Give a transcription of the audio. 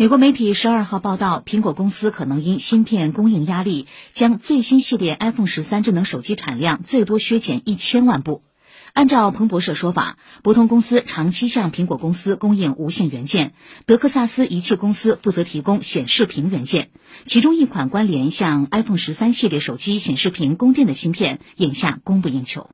美国媒体十二号报道苹果公司可能因芯片供应压力将最新系列 iphone 十三智能手机产量最多削减一千万部。按照彭博社说法博通公司长期向苹果公司供应无线元件德克萨斯仪器公司负责提供显示屏元件其中一款关联向 iphone 十三系列手机显示屏供电的芯片眼下供不应求。